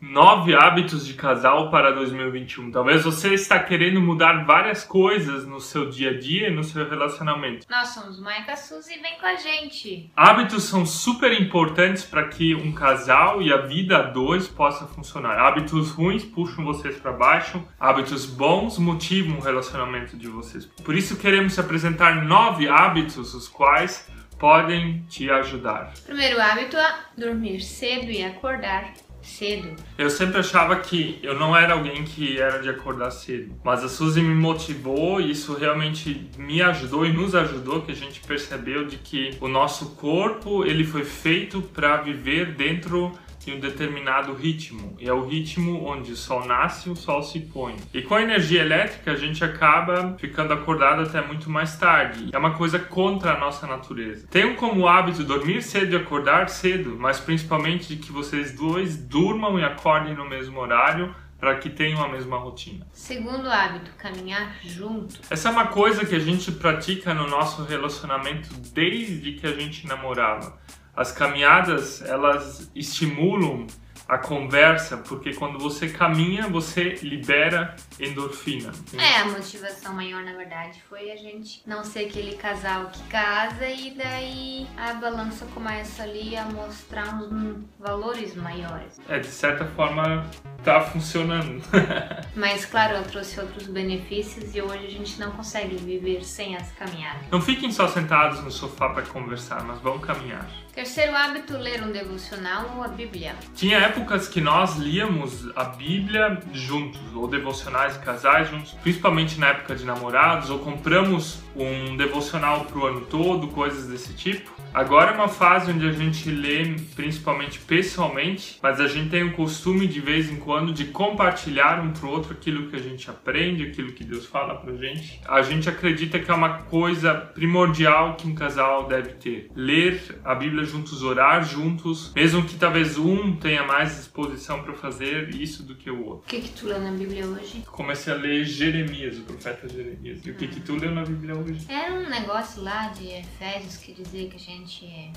Nove hábitos de casal para 2021. Talvez você está querendo mudar várias coisas no seu dia a dia e no seu relacionamento. Nós somos Maica Suzy e vem com a gente. Hábitos são super importantes para que um casal e a vida a dois possa funcionar. Hábitos ruins puxam vocês para baixo, hábitos bons motivam o relacionamento de vocês. Por isso queremos apresentar nove hábitos os quais podem te ajudar. Primeiro hábito é dormir cedo e acordar cedo. Eu sempre achava que eu não era alguém que era de acordar cedo, mas a Suzy me motivou e isso realmente me ajudou e nos ajudou que a gente percebeu de que o nosso corpo ele foi feito para viver dentro em um determinado ritmo. E é o ritmo onde o sol nasce e o sol se põe. E com a energia elétrica a gente acaba ficando acordado até muito mais tarde. É uma coisa contra a nossa natureza. Tenham como hábito dormir cedo e acordar cedo, mas principalmente de que vocês dois durmam e acordem no mesmo horário para que tenham a mesma rotina. Segundo hábito, caminhar junto. Essa é uma coisa que a gente pratica no nosso relacionamento desde que a gente namorava. As caminhadas, elas estimulam a conversa, porque quando você caminha, você libera endorfina. É, a motivação maior, na verdade, foi a gente não ser aquele casal que casa e daí a balança começa ali a mostrar uns valores maiores. É, de certa forma, tá funcionando. Mas, claro, eu trouxe outros benefícios e hoje a gente não consegue viver sem as caminhadas. Não fiquem só sentados no sofá para conversar, mas vão caminhar. Terceiro hábito, ler um devocional ou a Bíblia. Tinha épocas que nós líamos a Bíblia juntos, ou devocionais de casais juntos, principalmente na época de namorados, ou compramos um devocional pro ano todo, coisas desse tipo. Agora é uma fase onde a gente lê principalmente pessoalmente, mas a gente tem o costume de vez em quando de compartilhar um pro outro aquilo que a gente aprende, aquilo que Deus fala pra gente. A gente acredita que é uma coisa primordial que um casal deve ter. Ler a Bíblia juntos, orar juntos, mesmo que talvez um tenha mais disposição para fazer isso do que o outro. O que que tu leu na Bíblia hoje? Comecei a ler Jeremias, o profeta Jeremias. E o que que tu leu na Bíblia hoje? Era um negócio lá de Efésios que dizia que a gente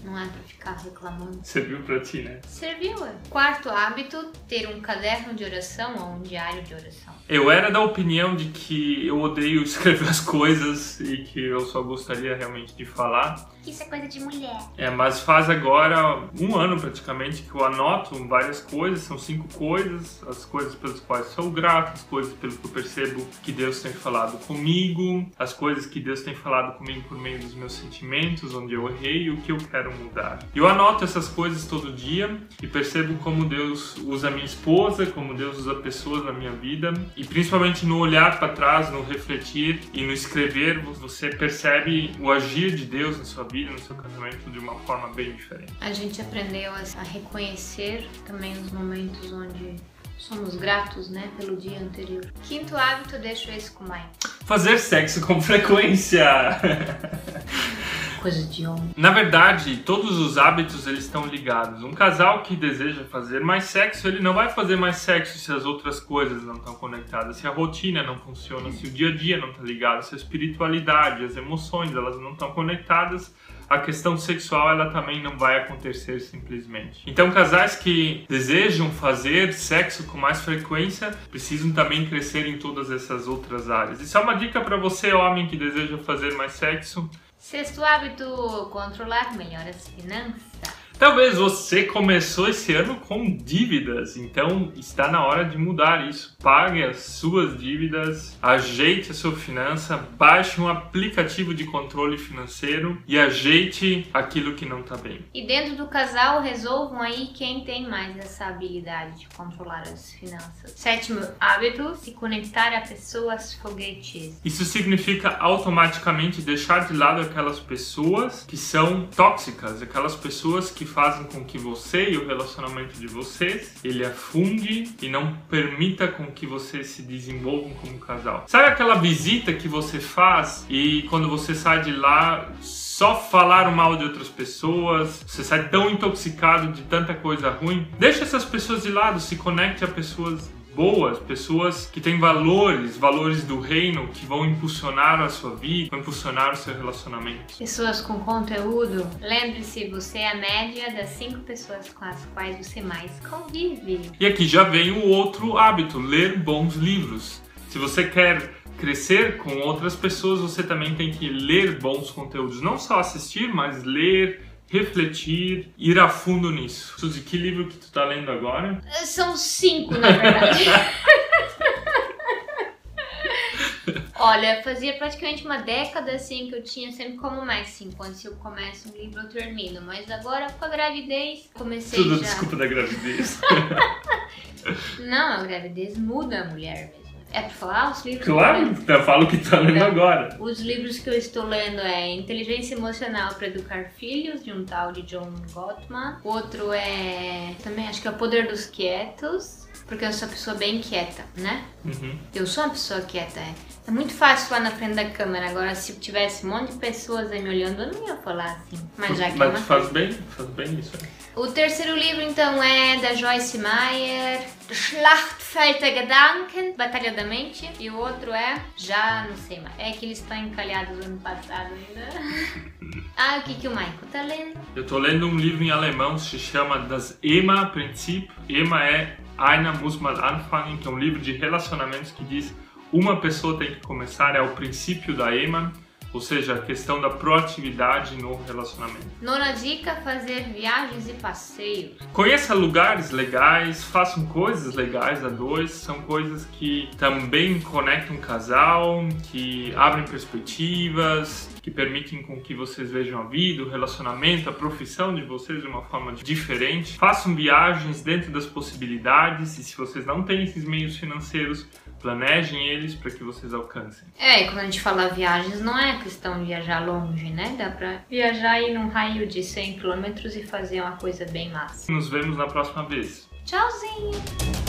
não é pra ficar reclamando. Serviu pra ti, né? Serviu, é. Quarto hábito, ter um caderno de oração ou um diário de oração. Eu era da opinião de que eu odeio escrever as coisas e que eu só gostaria realmente de falar. Isso é coisa de mulher. É, mas faz agora um ano praticamente que eu anoto várias coisas, são cinco coisas, as coisas pelas quais sou grato, as coisas pelo que eu percebo que Deus tem falado comigo, as coisas que Deus tem falado comigo por meio dos meus sentimentos, onde eu errei e o que eu quero mudar. Eu anoto essas coisas todo dia e percebo como Deus usa minha esposa, como Deus usa pessoas na minha vida e principalmente no olhar para trás, no refletir e no escrever, você percebe o agir de Deus na sua vida, no seu casamento de uma forma bem diferente. A gente aprendeu a reconhecer também os momentos onde somos gratos, né, pelo dia anterior. Quinto hábito, deixo esse com mãe. Fazer sexo com frequência. Coisa de homem. Na verdade, todos os hábitos eles estão ligados. Um casal que deseja fazer mais sexo, ele não vai fazer mais sexo se as outras coisas não estão conectadas, se a rotina não funciona, se o dia a dia não está ligado, se a espiritualidade, as emoções, elas não estão conectadas a questão sexual ela também não vai acontecer simplesmente. Então, casais que desejam fazer sexo com mais frequência precisam também crescer em todas essas outras áreas. Isso é uma dica para você, homem que deseja fazer mais sexo. Sexto hábito, controlar melhor as finanças. Talvez você começou esse ano com dívidas, então está na hora de mudar isso. Pague as suas dívidas, ajeite a sua finança, baixe um aplicativo de controle financeiro e ajeite aquilo que não está bem. E dentro do casal, resolvam aí quem tem mais essa habilidade de controlar as finanças. Sétimo hábito, se conectar a pessoas foguetes. Isso significa automaticamente deixar de lado aquelas pessoas que são tóxicas, aquelas pessoas que fazem com que você e o relacionamento de vocês ele afunde e não permita com que vocês se desenvolvam como casal. Sabe aquela visita que você faz e quando você sai de lá só falar mal de outras pessoas, você sai tão intoxicado de tanta coisa ruim? Deixa essas pessoas de lado, se conecte a pessoas boas, pessoas que têm valores, valores do reino que vão impulsionar a sua vida, vão impulsionar o seu relacionamento. Pessoas com conteúdo. Lembre-se, você é a média das cinco pessoas com as quais você mais convive. E aqui já vem o outro hábito, ler bons livros. Se você quer crescer com outras pessoas, você também tem que ler bons conteúdos, não só assistir, mas ler, refletir, ir a fundo nisso. Suzy, que livro que tu tá lendo agora? São cinco, na verdade. Olha, fazia praticamente uma década assim que eu tinha sempre como máximo. Quando se eu começo um livro eu termino. Mas agora com a gravidez comecei Tudo já. desculpa da gravidez. Não, a gravidez muda a mulher mesmo. É pra falar os livros? claro, eu falo o que tá lendo Não. agora. Os livros que eu estou lendo é Inteligência Emocional para Educar Filhos, de um tal de John Gottman. Outro é também acho que é O Poder dos Quietos, porque eu sou uma pessoa bem quieta, né? Uhum. Eu sou uma pessoa quieta, é. É muito fácil lá na frente da câmera. Agora, se tivesse um monte de pessoas aí me olhando, eu não ia falar assim. Mas já que é Mas uma tu faz bem, faz bem isso. né? o terceiro livro, então, é da Joyce Meyer, Schlachtfeld der Gedanken, Batalha da Mente. E o outro é, já não sei mais, é que eles estão encalhados no ano passado ainda. ah, o que, que o Michael tá lendo? Eu tô lendo um livro em alemão, se chama Das EMA-Prinzip. EMA é Einer muss mal anfangen, que é um livro de relacionamentos que diz uma pessoa tem que começar, é o princípio da EMA, ou seja, a questão da proatividade no relacionamento. Nona dica, fazer viagens e passeios. Conheça lugares legais, façam coisas legais a dois, são coisas que também conectam o casal, que abrem perspectivas, que permitem com que vocês vejam a vida, o relacionamento, a profissão de vocês de uma forma diferente. Façam viagens dentro das possibilidades e se vocês não têm esses meios financeiros, planejem eles para que vocês alcancem. É, e quando a gente fala viagens, não é questão de viajar longe, né? Dá pra viajar aí num raio de 100 km e fazer uma coisa bem massa. Nos vemos na próxima vez. Tchauzinho!